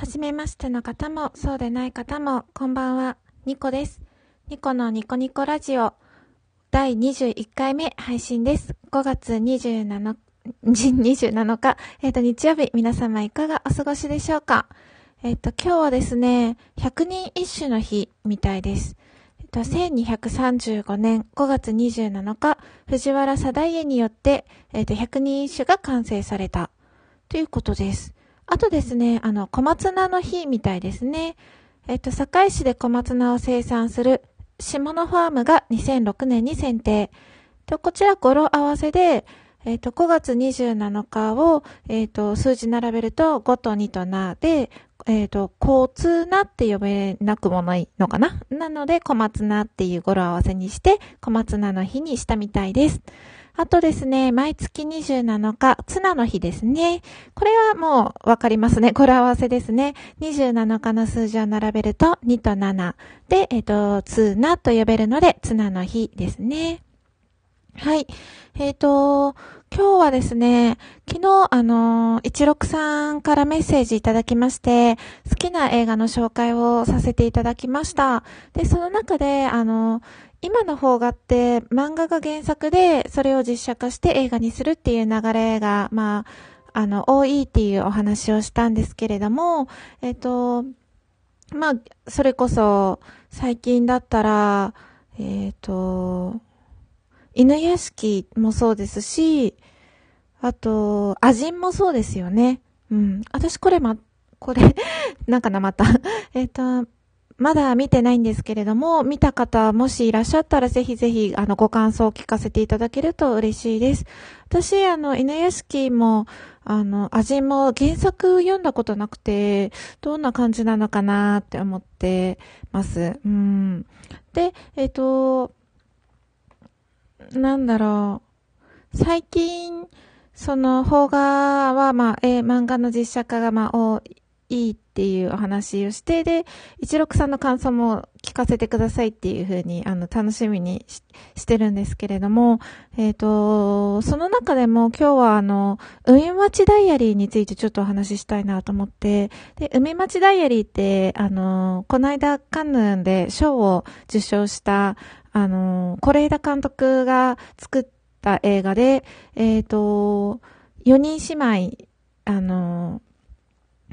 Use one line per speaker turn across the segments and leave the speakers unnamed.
はじめましての方も、そうでない方も、こんばんは、ニコです。ニコのニコニコラジオ、第21回目配信です。5月27、27日、えっ、ー、と、日曜日、皆様いかがお過ごしでしょうか？えっ、ー、と、今日はですね、百人一首の日みたいです。えっ、ー、と、1235年5月27日、藤原定家によって、えっ、と、百人一首が完成されたということです。あとですね、あの、小松菜の日みたいですね。えっと、堺市で小松菜を生産する下野ファームが2006年に選定。と、こちら語呂合わせで、えっ、と、5月27日を、えっ、と、数字並べると5と2と7で、えっ、と、交通なって呼べなくもないのかな？なので、小松菜っていう語呂合わせにして、小松菜の日にしたみたいです。あとですね、毎月27日、ツナの日ですね。これはもうわかりますね。語呂合わせですね。27日の数字を並べると2と7で、えっ、と、ツナと呼べるので、ツナの日ですね。はい。えっ、ー、と、今日はですね、昨日、あの、一六さんからメッセージいただきまして、好きな映画の紹介をさせていただきました。で、その中で、あの、今の方画って漫画が原作でそれを実写化して映画にするっていう流れが、まあ、あの、多いっていうお話をしたんですけれども、えっ、と、まあ、それこそ最近だったら、えっ、と、犬屋敷もそうですし、あと、アジンもそうですよね。うん。私これま、これ なんかな、またえっと、まだ見てないんですけれども、見た方もしいらっしゃったらぜひぜひ、あの、ご感想を聞かせていただけると嬉しいです。私、あの、犬屋敷も、あの、味も原作読んだことなくて、どんな感じなのかなって思ってます。うん。で、えっ、ー、と、なんだろう。最近、その、邦画は、まあ、えー、漫画の実写化が、まあ、多いいいっていうお話をして、で、一六さんの感想も聞かせてくださいっていうふうに、あの、楽しみにしてるんですけれども、えっ、ー、と、その中でも今日はあの、海町ダイアリーについてちょっとお話ししたいなと思って、で、海町ダイアリーって、あの、この間カンヌンで賞を受賞した、あの、是枝監督が作った映画で、えっ、ー、と、4人姉妹、あの、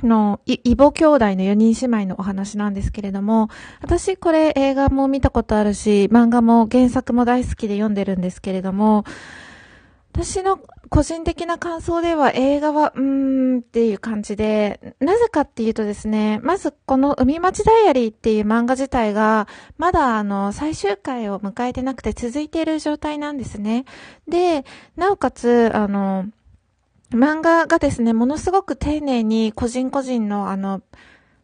の、い異母兄弟の4人姉妹のお話なんですけれども、私これ映画も見たことあるし、漫画も原作も大好きで読んでるんですけれども、私の個人的な感想では映画は、うーんっていう感じで、なぜかっていうとですね、まずこの海町ダイアリーっていう漫画自体が、まだあの、最終回を迎えてなくて続いている状態なんですね。で、なおかつ、あの、漫画がですね、ものすごく丁寧に個人個人のあの、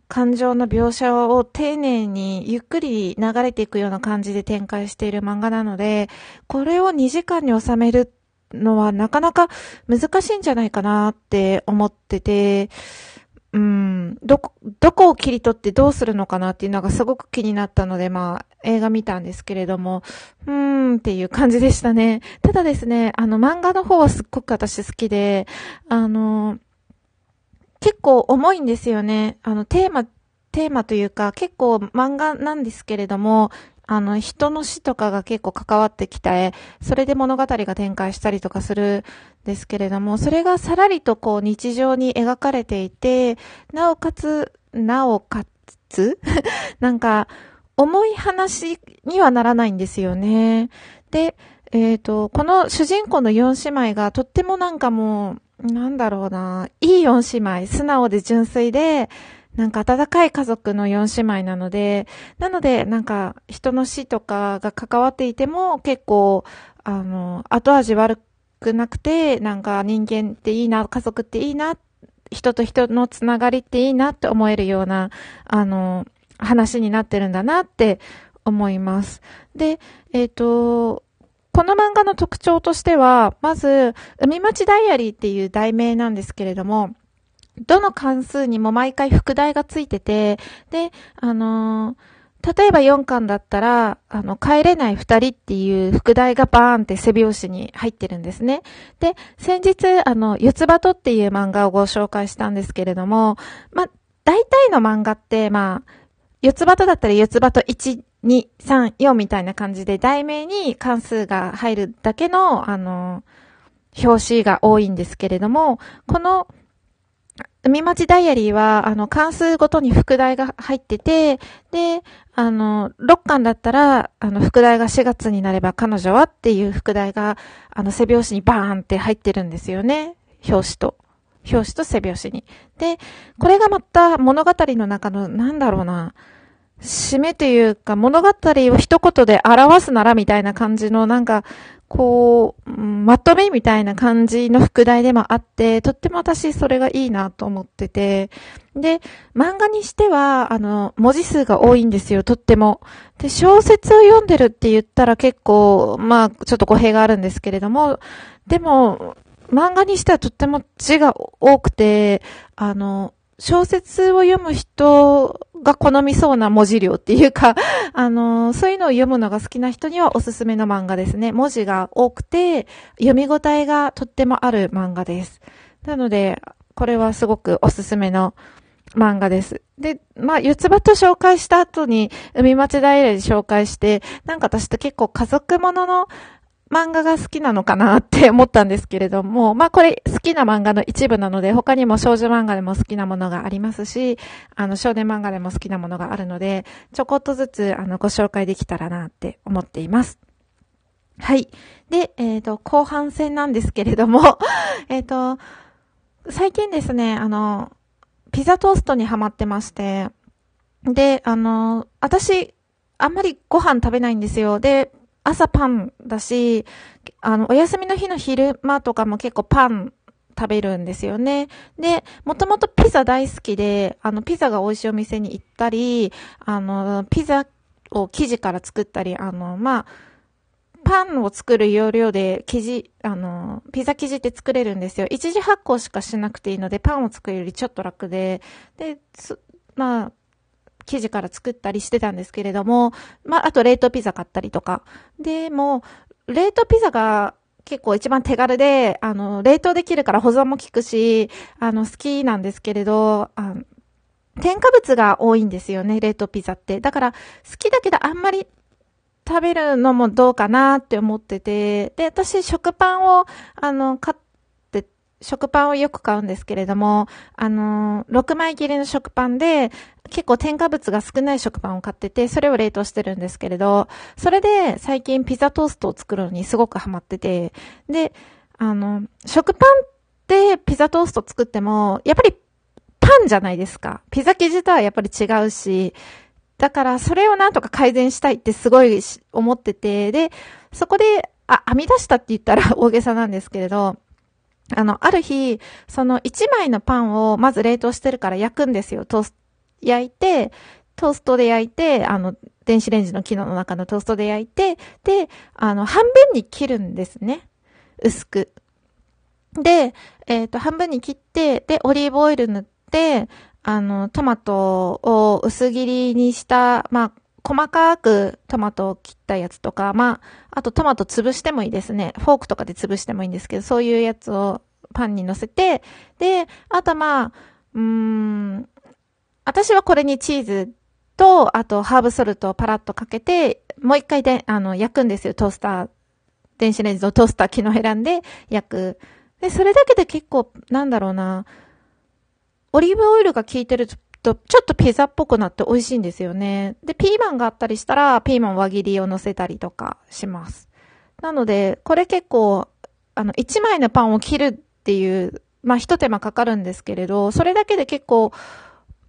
感情の描写を丁寧にゆっくり流れていくような感じで展開している漫画なので、これを2時間に収めるのはなかなか難しいんじゃないかなって思ってて、うん、どこ、どこを切り取ってどうするのかなっていうのがすごく気になったので、まあ、映画見たんですけれども、うーんっていう感じでしたね。ただですね、あの、漫画の方はすっごく私好きで、あの、結構重いんですよね。あの、テーマ、テーマというか、結構漫画なんですけれども、あの、人の死とかが結構関わってきた絵、それで物語が展開したりとかするんですけれども、それがさらりとこう日常に描かれていて、なおかつ、なおかつ なんか、重い話にはならないんですよね。で、えっ、ー、と、この主人公の四姉妹がとってもなんかもう、なんだろうな、いい四姉妹、素直で純粋で、なんか温かい家族の四姉妹なので、なので、なんか人の死とかが関わっていても結構、あの、後味悪くなくて、なんか人間っていいな、家族っていいな、人と人のつながりっていいなって思えるような、あの、話になってるんだなって思います。で、えっ、ー、と、この漫画の特徴としては、まず、海町ダイアリーっていう題名なんですけれども、どの関数にも毎回副題がついてて、で、あのー、例えば4巻だったら、あの、帰れない二人っていう副題がバーンって背拍子に入ってるんですね。で、先日、あの、四つ葉とっていう漫画をご紹介したんですけれども、ま、大体の漫画って、まあ、四つ葉とだったら四つ葉と1、2、3、4みたいな感じで、題名に関数が入るだけの、あの、表紙が多いんですけれども、この、海町ダイアリーは、あの、関数ごとに副題が入ってて、で、あの、6巻だったら、あの、副題が4月になれば彼女はっていう副題が、あの、背表紙にバーンって入ってるんですよね。表紙と。表紙と背表紙に。で、これがまた物語の中の、なんだろうな、締めというか、物語を一言で表すならみたいな感じの、なんか、こう、まとめみたいな感じの副題でもあって、とっても私それがいいなと思ってて、で、漫画にしては、あの、文字数が多いんですよ、とっても。で、小説を読んでるって言ったら結構、まあ、ちょっと語弊があるんですけれども、でも、漫画にしてはとっても字が多くて、あの、小説を読む人が好みそうな文字量っていうか、あの、そういうのを読むのが好きな人にはおすすめの漫画ですね。文字が多くて、読み応えがとってもある漫画です。なので、これはすごくおすすめの漫画です。で、まあ、四つ葉と紹介した後に、海町平で紹介して、なんか私と結構家族ものの漫画が好きなのかなって思ったんですけれども、まあこれ好きな漫画の一部なので、他にも少女漫画でも好きなものがありますし、あの少年漫画でも好きなものがあるので、ちょこっとずつあのご紹介できたらなって思っています。はい。で、えっ、ー、と、後半戦なんですけれども えっと、最近ですね、あの、ピザトーストにハマってまして、で、あの、私、あんまりご飯食べないんですよ。で、朝パンだし、あの、お休みの日の昼間とかも結構パン食べるんですよね。で、もともとピザ大好きで、あの、ピザが美味しいお店に行ったり、あの、ピザを生地から作ったり、あの、まあ、パンを作る要領で生地、あの、ピザ生地って作れるんですよ。一時発酵しかしなくていいので、パンを作るよりちょっと楽で、で、まあ、生地から作ったりしてたんですけれども、まあ、あと冷凍ピザ買ったりとか。でも、冷凍ピザが結構一番手軽で、あの、冷凍できるから保存も効くし、あの、好きなんですけれど、あ添加物が多いんですよね、冷凍ピザって。だから、好きだけどあんまり食べるのもどうかなって思ってて、で、私、食パンを、あの、買っ食パンをよく買うんですけれども、あのー、6枚切りの食パンで、結構添加物が少ない食パンを買ってて、それを冷凍してるんですけれど、それで最近ピザトーストを作るのにすごくハマってて、で、あの、食パンってピザトースト作っても、やっぱりパンじゃないですか。ピザ生地とはやっぱり違うし、だからそれをなんとか改善したいってすごい思ってて、で、そこで、あ、編み出したって言ったら大げさなんですけれど、あの、ある日、その1枚のパンをまず冷凍してるから焼くんですよ。トース、焼いて、トーストで焼いて、あの、電子レンジの機能の中のトーストで焼いて、で、あの、半分に切るんですね。薄く。で、えっ、ー、と、半分に切って、で、オリーブオイル塗って、あの、トマトを薄切りにした、まあ、細かくトマトを切ったやつとか、まあ、あとトマト潰してもいいですね。フォークとかで潰してもいいんですけど、そういうやつをパンに乗せて、で、あとまあ、うーん、私はこれにチーズと、あとハーブソルトをパラッとかけて、もう一回で、あの、焼くんですよ。トースター、電子レンジのトースター機能選んで焼く。で、それだけで結構、なんだろうな、オリーブオイルが効いてると、ちょっとピザっぽくなって美味しいんですよね。で、ピーマンがあったりしたら、ピーマン輪切りを乗せたりとかします。なので、これ結構、あの、1枚のパンを切るっていう、まあ、一手間かかるんですけれど、それだけで結構、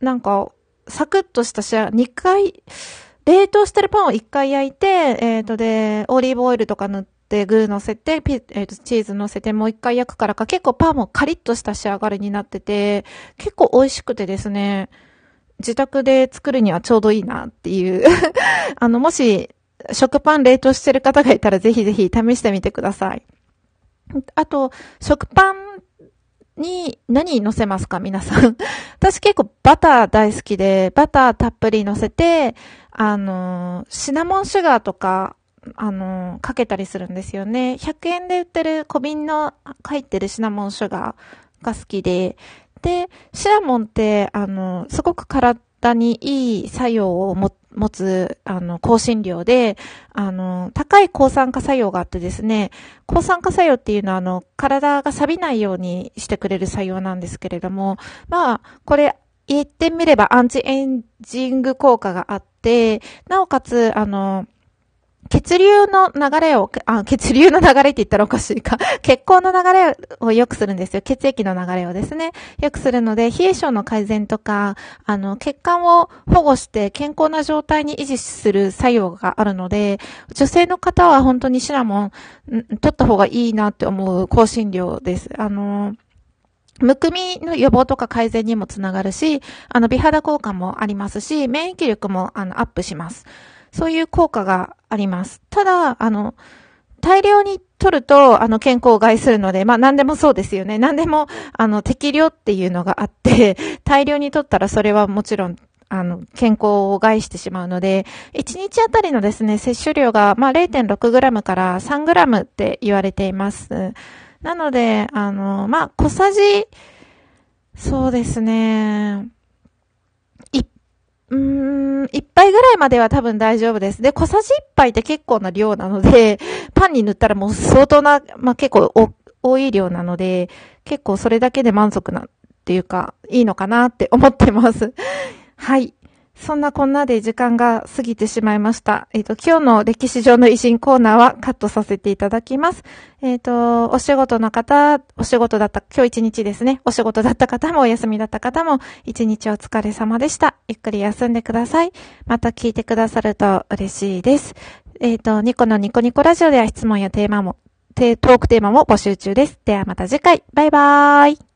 なんか、サクッとしたシェア、2回、冷凍してるパンを1回焼いて、えっ、ー、とで、オリーブオイルとか塗ってて、具乗せて、ピえ、ー、チーズ乗せてもう1回焼くからか、結構パンもカリッとした仕上がりになってて、結構美味しくてですね、自宅で作るにはちょうどいいなっていう あの、もし、食パン冷凍してる方がいたらぜひぜひ試してみてください。あと、食パンに何乗せますか皆さん。私結構バター大好きで、バターたっぷり乗せて、あの、シナモンシュガーとか、あの、かけたりするんですよね。100円で売ってる小瓶の入ってるシナモンシュガーが好きで、で、シナモンって、あの、すごく体にいい作用を持つ、あの、香辛料で、あの、高い抗酸化作用があってですね、抗酸化作用っていうのは、あの、体が錆びないようにしてくれる作用なんですけれども、まあ、これ、言ってみればアンチエンジング効果があって、なおかつ、あの、血流の流れを、あ、血流の流れって言ったらおかしいか。血行の流れを良くするんですよ。血液の流れをですね。良くするので、冷え症の改善とか、あの、血管を保護して健康な状態に維持する作用があるので、女性の方は本当にシナモン、取った方がいいなって思う香辛料です。あの、むくみの予防とか改善にもつながるし、あの、美肌効果もありますし、免疫力も、あの、アップします。そういう効果があります。ただ、あの、大量に取ると、あの、健康を害するので、まあ、何でもそうですよね。何でも、あの、適量っていうのがあって、大量に取ったらそれはもちろん、あの、健康を害してしまうので、1日あたりのですね、摂取量が、まあ、0.6g から 3g って言われています。なので、あの、まあ、小さじ、そうですね、いうーん、一杯ぐらいまでは多分大丈夫です。で、小さじ一杯って結構な量なので、パンに塗ったらもう相当な、まあ、結構多い量なので、結構それだけで満足な、っていうか、いいのかなって思ってます。はい。そんなこんなで時間が過ぎてしまいました。えっ、ー、と、今日の歴史上の偉人コーナーはカットさせていただきます。えっ、ー、と、お仕事の方、お仕事だった、今日一日ですね。お仕事だった方もお休みだった方も、一日お疲れ様でした。ゆっくり休んでください。また聞いてくださると嬉しいです。えっ、ー、と、ニコのニコニコラジオでは質問やテーマも、トークテーマも募集中です。ではまた次回。バイバーイ。